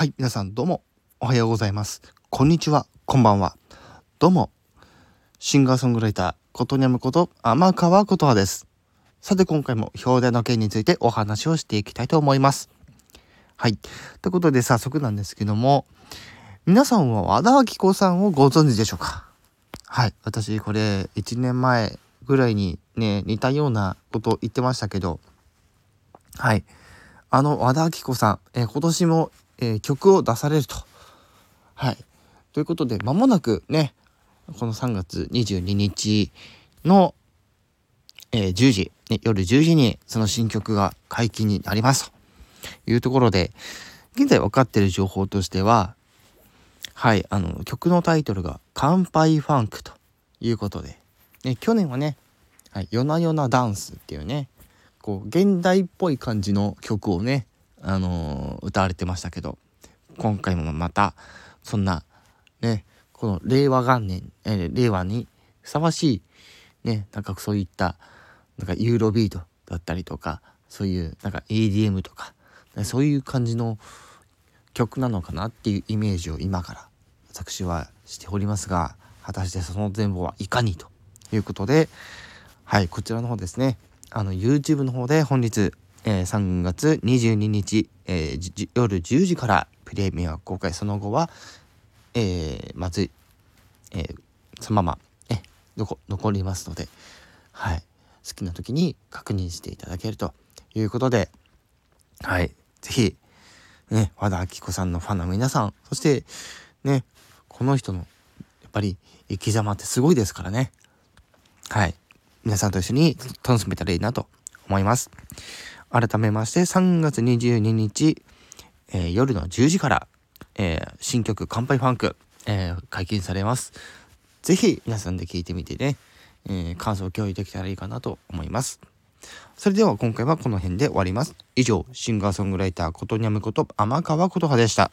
はい、皆さんどうもおはようございます。こんにちは、こんばんは。どうも、シンガーソングライター、ことにゃむこと天川琴葉です。さて今回も表題の件についてお話をしていきたいと思います。はい。ということで早速なんですけども、皆さんは和田明子さんをご存知でしょうか？はい。私これ1年前ぐらいにね、似たようなことを言ってましたけど、はい。あの和田アキ子さん、え、今年も、えー、曲を出されると。はい。ということで、間もなくね、この3月22日の、えー、10時、ね、夜10時にその新曲が解禁になりますというところで、現在分かっている情報としては、はい、あの、曲のタイトルが乾杯ファンクということで、ね、去年はね、はい、夜な夜なダンスっていうね、こう現代っぽい感じの曲をね、あの、歌われてましたけど今回もまたそんなねこの令和元年、え、令和にふさわしいねなんかそういったなんかユーロビートだったりとかそういうなんか EDM とかそういう感じの曲なのかなっていうイメージを今から私はしておりますが果たしてその全貌はいかにということではいこちらの方ですね。あの YouTube の方で本日、えー、3月22日、えー、夜10時からプレミア公開その後は、えー、まず、えー、そのまま、え残りますので、はい、好きな時に確認していただけるということで、はい、是非ね、和田アキ子さんのファンの皆さん、そして、ね、この人の、やっぱり生き様ってすごいですからね。はい。皆さんと一緒に楽しめたらいいなと思います。改めまして3月22日、えー、夜の10時から、えー、新曲乾杯ファンク、えー、解禁されます。ぜひ皆さんで聴いてみてね、え感想を共有できたらいいかなと思います。それでは今回はこの辺で終わります。以上、シンガーソングライターことにゃむこと天川琴葉でした。